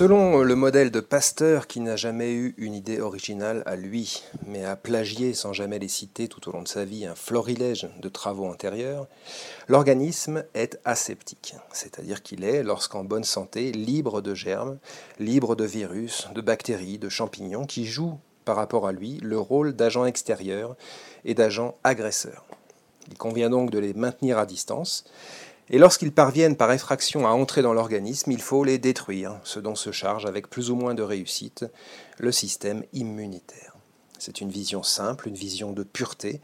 Selon le modèle de Pasteur qui n'a jamais eu une idée originale à lui, mais a plagié sans jamais les citer tout au long de sa vie un florilège de travaux antérieurs, l'organisme est aseptique, c'est-à-dire qu'il est, lorsqu'en bonne santé, libre de germes, libre de virus, de bactéries, de champignons qui jouent par rapport à lui le rôle d'agent extérieur et d'agent agresseur. Il convient donc de les maintenir à distance et lorsqu'ils parviennent par effraction à entrer dans l'organisme, il faut les détruire, ce dont se charge avec plus ou moins de réussite le système immunitaire. C'est une vision simple, une vision de pureté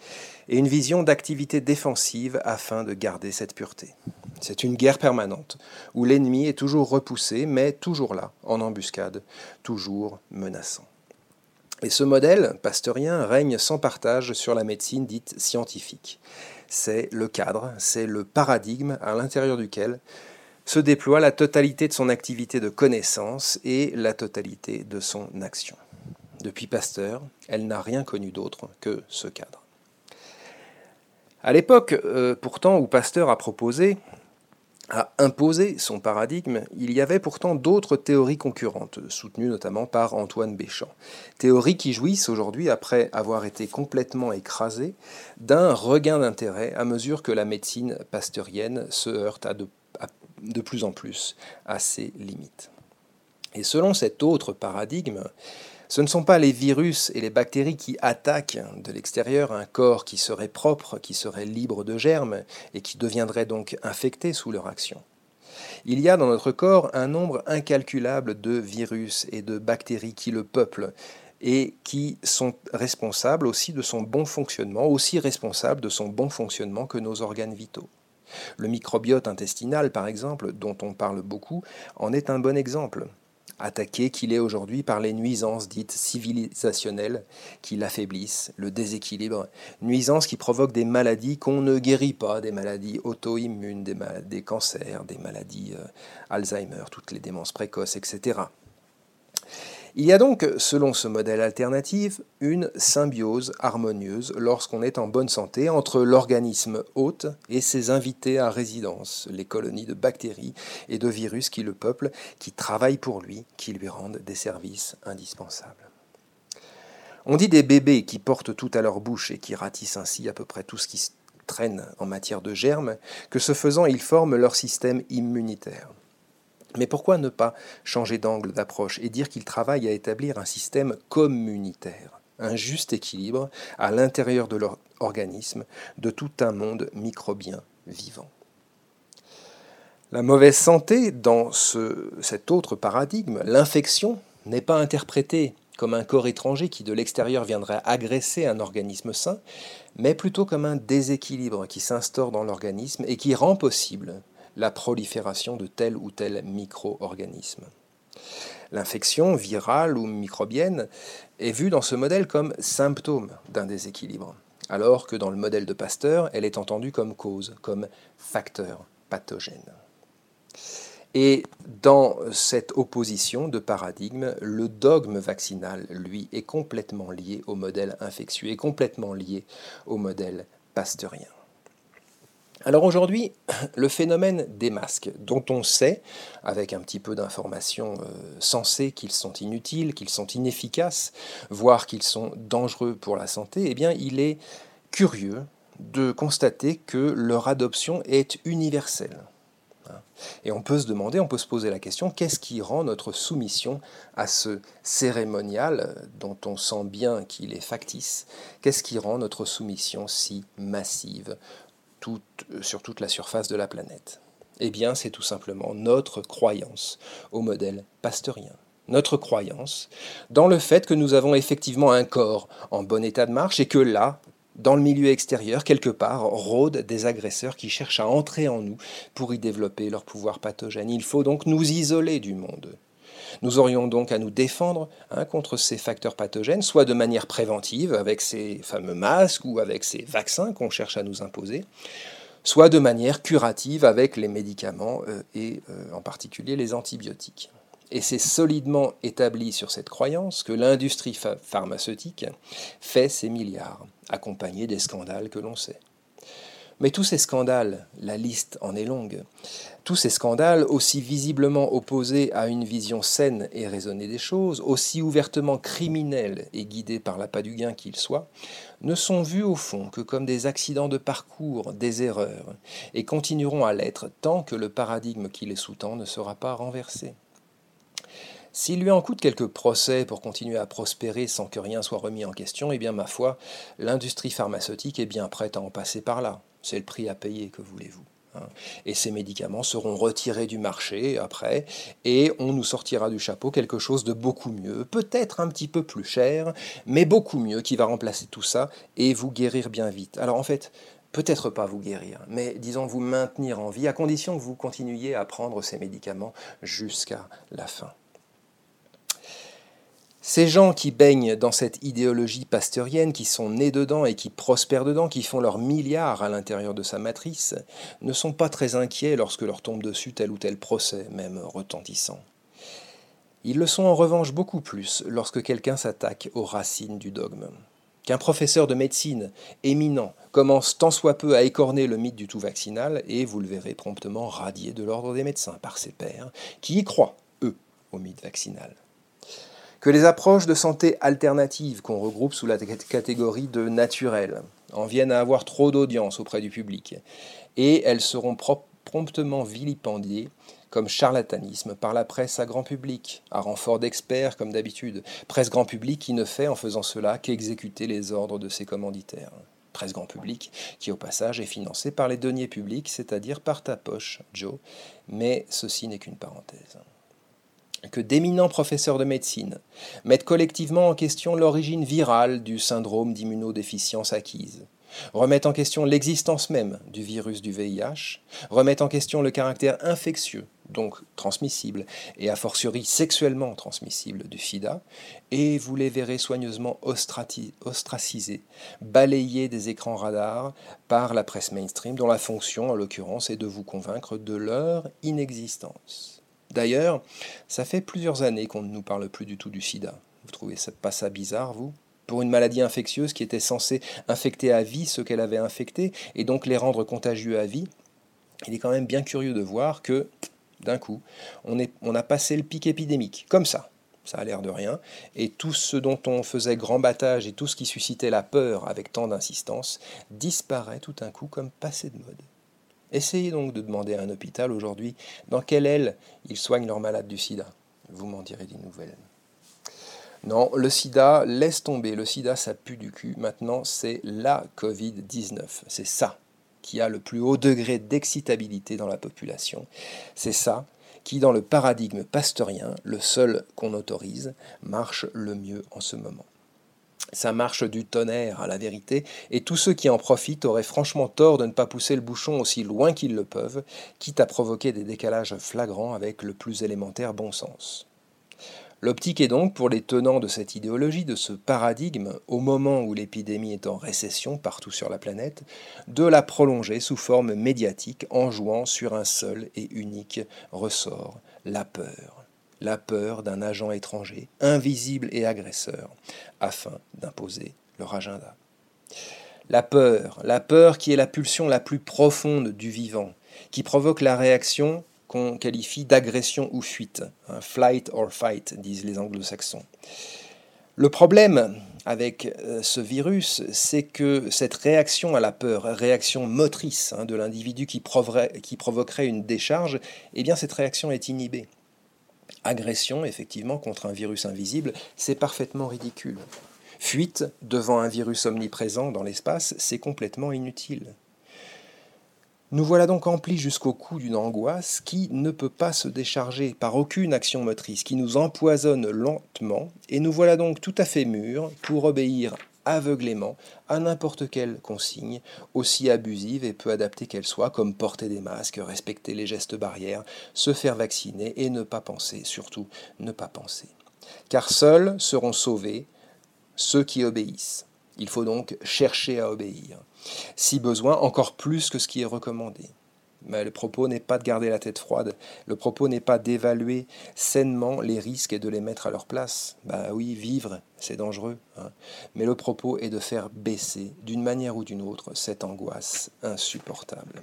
et une vision d'activité défensive afin de garder cette pureté. C'est une guerre permanente où l'ennemi est toujours repoussé, mais toujours là, en embuscade, toujours menaçant. Et ce modèle pasteurien règne sans partage sur la médecine dite scientifique c'est le cadre, c'est le paradigme à l'intérieur duquel se déploie la totalité de son activité de connaissance et la totalité de son action. Depuis Pasteur, elle n'a rien connu d'autre que ce cadre. À l'époque, euh, pourtant, où Pasteur a proposé a imposé son paradigme, il y avait pourtant d'autres théories concurrentes, soutenues notamment par Antoine Béchamp. Théories qui jouissent aujourd'hui, après avoir été complètement écrasées, d'un regain d'intérêt à mesure que la médecine pasteurienne se heurte de, de plus en plus à ses limites. Et selon cet autre paradigme, ce ne sont pas les virus et les bactéries qui attaquent de l'extérieur un corps qui serait propre, qui serait libre de germes et qui deviendrait donc infecté sous leur action. Il y a dans notre corps un nombre incalculable de virus et de bactéries qui le peuplent et qui sont responsables aussi de son bon fonctionnement, aussi responsables de son bon fonctionnement que nos organes vitaux. Le microbiote intestinal, par exemple, dont on parle beaucoup, en est un bon exemple attaqué qu'il est aujourd'hui par les nuisances dites civilisationnelles qui l'affaiblissent, le déséquilibre, nuisances qui provoquent des maladies qu'on ne guérit pas, des maladies auto-immunes, des, cancers, des maladies euh, Alzheimer, toutes les démences précoces, etc. Il y a donc, selon ce modèle alternatif, une symbiose harmonieuse lorsqu'on est en bonne santé entre l'organisme hôte et ses invités à résidence, les colonies de bactéries et de virus qui le peuplent, qui travaillent pour lui, qui lui rendent des services indispensables. On dit des bébés qui portent tout à leur bouche et qui ratissent ainsi à peu près tout ce qui traîne en matière de germes, que ce faisant ils forment leur système immunitaire. Mais pourquoi ne pas changer d'angle d'approche et dire qu'ils travaillent à établir un système communautaire, un juste équilibre à l'intérieur de leur organisme de tout un monde microbien vivant? La mauvaise santé, dans ce, cet autre paradigme, l'infection, n'est pas interprétée comme un corps étranger qui de l'extérieur viendrait agresser un organisme sain, mais plutôt comme un déséquilibre qui s'instaure dans l'organisme et qui rend possible la prolifération de tel ou tel micro-organisme. L'infection virale ou microbienne est vue dans ce modèle comme symptôme d'un déséquilibre, alors que dans le modèle de Pasteur, elle est entendue comme cause, comme facteur pathogène. Et dans cette opposition de paradigme, le dogme vaccinal, lui, est complètement lié au modèle infectieux, est complètement lié au modèle pasteurien. Alors aujourd'hui, le phénomène des masques, dont on sait, avec un petit peu d'informations euh, qu'ils sont inutiles, qu'ils sont inefficaces, voire qu'ils sont dangereux pour la santé, eh bien il est curieux de constater que leur adoption est universelle. Et on peut se demander, on peut se poser la question, qu'est-ce qui rend notre soumission à ce cérémonial dont on sent bien qu'il est factice Qu'est-ce qui rend notre soumission si massive sur toute la surface de la planète Eh bien, c'est tout simplement notre croyance au modèle pasteurien. Notre croyance dans le fait que nous avons effectivement un corps en bon état de marche et que là, dans le milieu extérieur, quelque part, rôdent des agresseurs qui cherchent à entrer en nous pour y développer leur pouvoir pathogène. Il faut donc nous isoler du monde. Nous aurions donc à nous défendre hein, contre ces facteurs pathogènes, soit de manière préventive avec ces fameux masques ou avec ces vaccins qu'on cherche à nous imposer, soit de manière curative avec les médicaments euh, et euh, en particulier les antibiotiques. Et c'est solidement établi sur cette croyance que l'industrie pharmaceutique fait ses milliards, accompagnés des scandales que l'on sait. Mais tous ces scandales, la liste en est longue, tous ces scandales, aussi visiblement opposés à une vision saine et raisonnée des choses, aussi ouvertement criminels et guidés par l'appât du gain qu'ils soient, ne sont vus au fond que comme des accidents de parcours, des erreurs, et continueront à l'être tant que le paradigme qui les sous-tend ne sera pas renversé. S'il lui en coûte quelques procès pour continuer à prospérer sans que rien soit remis en question, eh bien, ma foi, l'industrie pharmaceutique est bien prête à en passer par là. C'est le prix à payer, que voulez-vous. Hein. Et ces médicaments seront retirés du marché après, et on nous sortira du chapeau quelque chose de beaucoup mieux, peut-être un petit peu plus cher, mais beaucoup mieux, qui va remplacer tout ça et vous guérir bien vite. Alors en fait, peut-être pas vous guérir, mais disons vous maintenir en vie, à condition que vous continuiez à prendre ces médicaments jusqu'à la fin. Ces gens qui baignent dans cette idéologie pasteurienne, qui sont nés dedans et qui prospèrent dedans, qui font leurs milliards à l'intérieur de sa matrice, ne sont pas très inquiets lorsque leur tombe dessus tel ou tel procès, même retentissant. Ils le sont en revanche beaucoup plus lorsque quelqu'un s'attaque aux racines du dogme. Qu'un professeur de médecine éminent commence tant soit peu à écorner le mythe du tout vaccinal, et vous le verrez promptement radié de l'ordre des médecins par ses pairs, qui y croient, eux, au mythe vaccinal que les approches de santé alternatives qu'on regroupe sous la catégorie de naturelles en viennent à avoir trop d'audience auprès du public, et elles seront promptement vilipendiées comme charlatanisme par la presse à grand public, à renfort d'experts comme d'habitude, presse grand public qui ne fait en faisant cela qu'exécuter les ordres de ses commanditaires. Presse grand public qui au passage est financé par les deniers publics, c'est-à-dire par ta poche, Joe, mais ceci n'est qu'une parenthèse que d'éminents professeurs de médecine mettent collectivement en question l'origine virale du syndrome d'immunodéficience acquise, remettent en question l'existence même du virus du VIH, remettent en question le caractère infectieux, donc transmissible, et a fortiori sexuellement transmissible du sida, et vous les verrez soigneusement ostracisés, balayés des écrans radars par la presse mainstream, dont la fonction, en l'occurrence, est de vous convaincre de leur inexistence. D'ailleurs, ça fait plusieurs années qu'on ne nous parle plus du tout du sida. Vous trouvez pas ça bizarre, vous? Pour une maladie infectieuse qui était censée infecter à vie ceux qu'elle avait infectés et donc les rendre contagieux à vie, il est quand même bien curieux de voir que, d'un coup, on, on a passé le pic épidémique, comme ça. Ça a l'air de rien. Et tout ce dont on faisait grand battage et tout ce qui suscitait la peur avec tant d'insistance disparaît tout d'un coup comme passé de mode. Essayez donc de demander à un hôpital aujourd'hui dans quelle aile ils soignent leurs malades du sida. Vous m'en direz des nouvelles. Non, le sida, laisse tomber. Le sida, ça pue du cul. Maintenant, c'est la Covid-19. C'est ça qui a le plus haut degré d'excitabilité dans la population. C'est ça qui, dans le paradigme pasteurien, le seul qu'on autorise, marche le mieux en ce moment. Ça marche du tonnerre à la vérité, et tous ceux qui en profitent auraient franchement tort de ne pas pousser le bouchon aussi loin qu'ils le peuvent, quitte à provoquer des décalages flagrants avec le plus élémentaire bon sens. L'optique est donc, pour les tenants de cette idéologie, de ce paradigme, au moment où l'épidémie est en récession partout sur la planète, de la prolonger sous forme médiatique en jouant sur un seul et unique ressort, la peur la peur d'un agent étranger, invisible et agresseur, afin d'imposer leur agenda. La peur, la peur qui est la pulsion la plus profonde du vivant, qui provoque la réaction qu'on qualifie d'agression ou fuite, flight or fight, disent les anglo-saxons. Le problème avec euh, ce virus, c'est que cette réaction à la peur, réaction motrice hein, de l'individu qui, qui, provoquerait une décharge, eh bien cette réaction est inhibée agression, effectivement, contre un virus invisible, c'est parfaitement ridicule. Fuite devant un virus omniprésent dans l'espace, c'est complètement inutile. Nous voilà donc emplis jusqu'au cou d'une angoisse qui ne peut pas se décharger par aucune action motrice, qui nous empoisonne lentement, et nous voilà donc tout à fait mûrs pour obéir aveuglément à n'importe quelle consigne, aussi abusive et peu adaptée qu'elle soit, comme porter des masques, respecter les gestes barrières, se faire vacciner et ne pas penser, surtout ne pas penser. Car seuls seront sauvés ceux qui obéissent. Il faut donc chercher à obéir, si besoin encore plus que ce qui est recommandé. Le propos n'est pas de garder la tête froide, le propos n'est pas d'évaluer sainement les risques et de les mettre à leur place. Bah oui, vivre, c'est dangereux, hein. mais le propos est de faire baisser, d'une manière ou d'une autre, cette angoisse insupportable.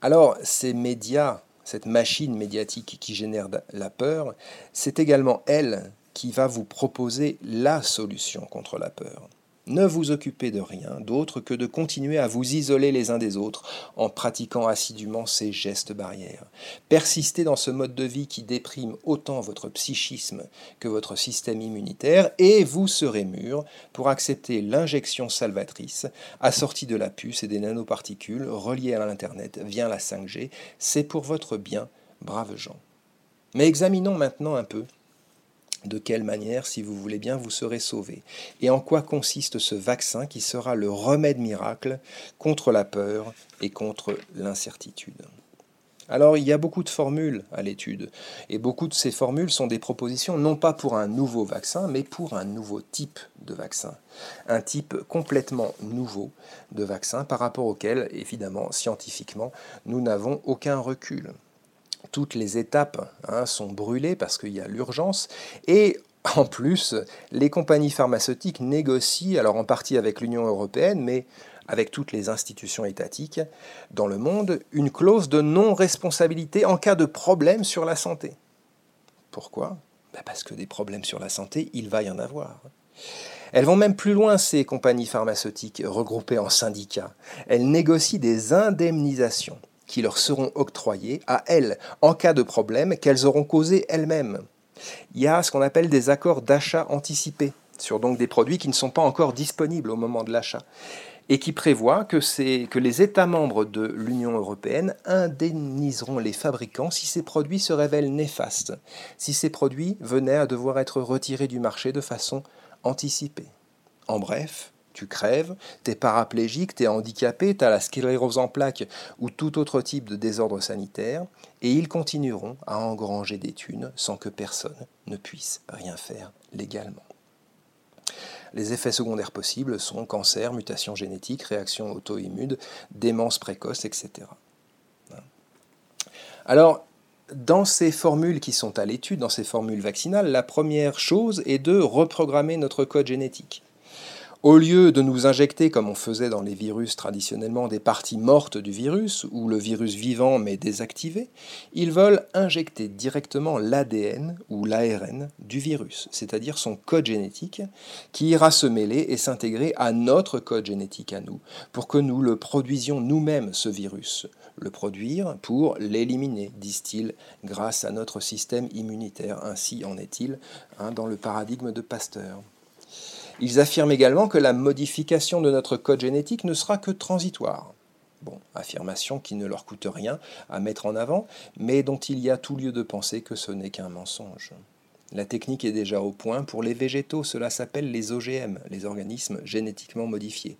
Alors, ces médias, cette machine médiatique qui génère la peur, c'est également elle qui va vous proposer la solution contre la peur. Ne vous occupez de rien d'autre que de continuer à vous isoler les uns des autres en pratiquant assidûment ces gestes barrières. Persistez dans ce mode de vie qui déprime autant votre psychisme que votre système immunitaire et vous serez mûr pour accepter l'injection salvatrice assortie de la puce et des nanoparticules reliées à l'Internet via la 5G. C'est pour votre bien, braves gens. Mais examinons maintenant un peu de quelle manière, si vous voulez bien, vous serez sauvé Et en quoi consiste ce vaccin qui sera le remède miracle contre la peur et contre l'incertitude? Alors il y a beaucoup de formules à l'étude, et beaucoup de ces formules sont des propositions non pas pour un nouveau vaccin, mais pour un nouveau type de vaccin. Un type complètement nouveau de vaccin par rapport auquel, évidemment, scientifiquement, nous n'avons aucun recul toutes les étapes hein, sont brûlées parce qu'il y a l'urgence. Et en plus, les compagnies pharmaceutiques négocient, alors en partie avec l'Union européenne, mais avec toutes les institutions étatiques dans le monde, une clause de non-responsabilité en cas de problème sur la santé. Pourquoi? Ben Parce que des problèmes sur la santé, il va y en avoir. Elles vont même plus loin, ces compagnies pharmaceutiques regroupées en syndicats. Elles négocient des indemnisations qui leur seront octroyées à elles en cas de problème qu'elles auront causé elles-mêmes. Il y a ce qu'on appelle des accords d'achat anticipés sur donc des produits qui ne sont pas encore disponibles au moment de l'achat et qui prévoient que, que les États membres de l'Union européenne indemniseront les fabricants si ces produits se révèlent néfastes, si ces produits venaient à devoir être retirés du marché de façon anticipée. En bref, tu crèves, tu es paraplégique, tu es handicapé, tu as la sclérose en plaques ou tout autre type de désordre sanitaire, et ils continueront à engranger des thunes sans que personne ne puisse rien faire légalement. Les effets secondaires possibles sont cancer, mutation génétique, réaction auto-immune, démence précoce, etc. Alors, dans ces formules qui sont à l'étude, dans ces formules vaccinales, la première chose est de reprogrammer notre code génétique. Au lieu de nous injecter, comme on faisait dans les virus traditionnellement, des parties mortes du virus, ou le virus vivant mais désactivé, ils veulent injecter directement l'ADN ou l'ARN du virus, c'est-à-dire son code génétique, qui ira se mêler et s'intégrer à notre code génétique à nous, pour que nous le produisions nous-mêmes, ce virus. Le produire pour l'éliminer, disent-ils, grâce à notre système immunitaire. Ainsi en est-il hein, dans le paradigme de Pasteur. Ils affirment également que la modification de notre code génétique ne sera que transitoire. Bon, affirmation qui ne leur coûte rien à mettre en avant, mais dont il y a tout lieu de penser que ce n'est qu'un mensonge. La technique est déjà au point. Pour les végétaux, cela s'appelle les OGM, les organismes génétiquement modifiés,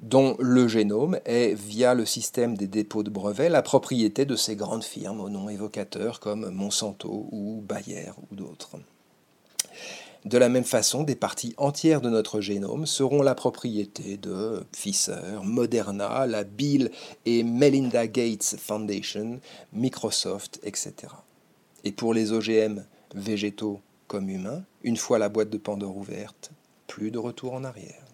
dont le génome est, via le système des dépôts de brevets, la propriété de ces grandes firmes au nom évocateur comme Monsanto ou Bayer ou d'autres. De la même façon, des parties entières de notre génome seront la propriété de Pfizer, Moderna, la Bill et Melinda Gates Foundation, Microsoft, etc. Et pour les OGM végétaux comme humains, une fois la boîte de Pandore ouverte, plus de retour en arrière.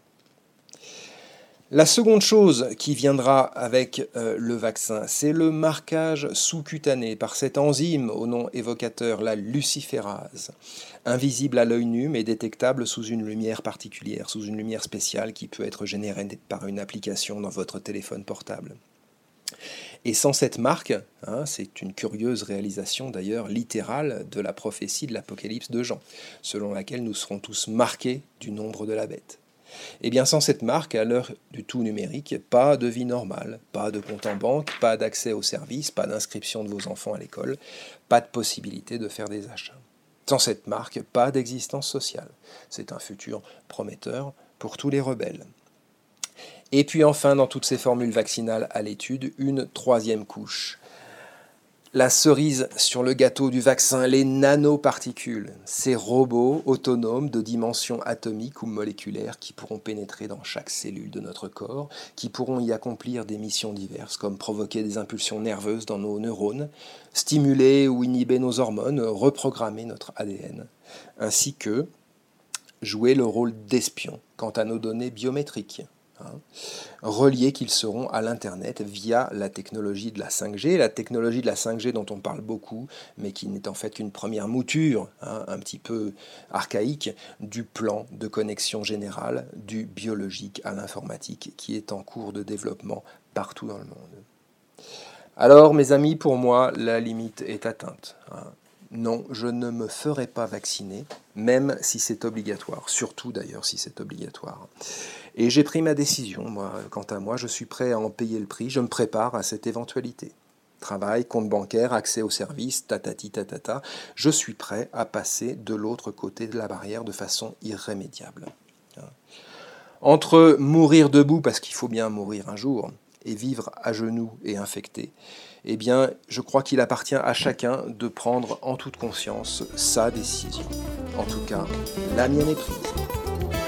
La seconde chose qui viendra avec euh, le vaccin, c'est le marquage sous-cutané par cette enzyme au nom évocateur, la luciférase, invisible à l'œil nu mais détectable sous une lumière particulière, sous une lumière spéciale qui peut être générée par une application dans votre téléphone portable. Et sans cette marque, hein, c'est une curieuse réalisation d'ailleurs littérale de la prophétie de l'Apocalypse de Jean, selon laquelle nous serons tous marqués du nombre de la bête. Eh bien, sans cette marque, à l'heure du tout numérique, pas de vie normale, pas de compte en banque, pas d'accès aux services, pas d'inscription de vos enfants à l'école, pas de possibilité de faire des achats. Sans cette marque, pas d'existence sociale. C'est un futur prometteur pour tous les rebelles. Et puis enfin, dans toutes ces formules vaccinales à l'étude, une troisième couche. La cerise sur le gâteau du vaccin, les nanoparticules, ces robots autonomes de dimension atomique ou moléculaire qui pourront pénétrer dans chaque cellule de notre corps, qui pourront y accomplir des missions diverses comme provoquer des impulsions nerveuses dans nos neurones, stimuler ou inhiber nos hormones, reprogrammer notre ADN, ainsi que jouer le rôle d'espion quant à nos données biométriques. Reliés qu'ils seront à l'Internet via la technologie de la 5G, la technologie de la 5G dont on parle beaucoup, mais qui n'est en fait qu'une première mouture, hein, un petit peu archaïque, du plan de connexion générale du biologique à l'informatique qui est en cours de développement partout dans le monde. Alors, mes amis, pour moi, la limite est atteinte. Hein. Non, je ne me ferai pas vacciner, même si c'est obligatoire, surtout d'ailleurs si c'est obligatoire. Et j'ai pris ma décision, moi, quant à moi, je suis prêt à en payer le prix, je me prépare à cette éventualité. Travail, compte bancaire, accès aux services, tatati tatata, je suis prêt à passer de l'autre côté de la barrière de façon irrémédiable. Entre mourir debout, parce qu'il faut bien mourir un jour, et vivre à genoux et infecté, eh bien, je crois qu'il appartient à chacun de prendre en toute conscience sa décision. En tout cas, la mienne est prise.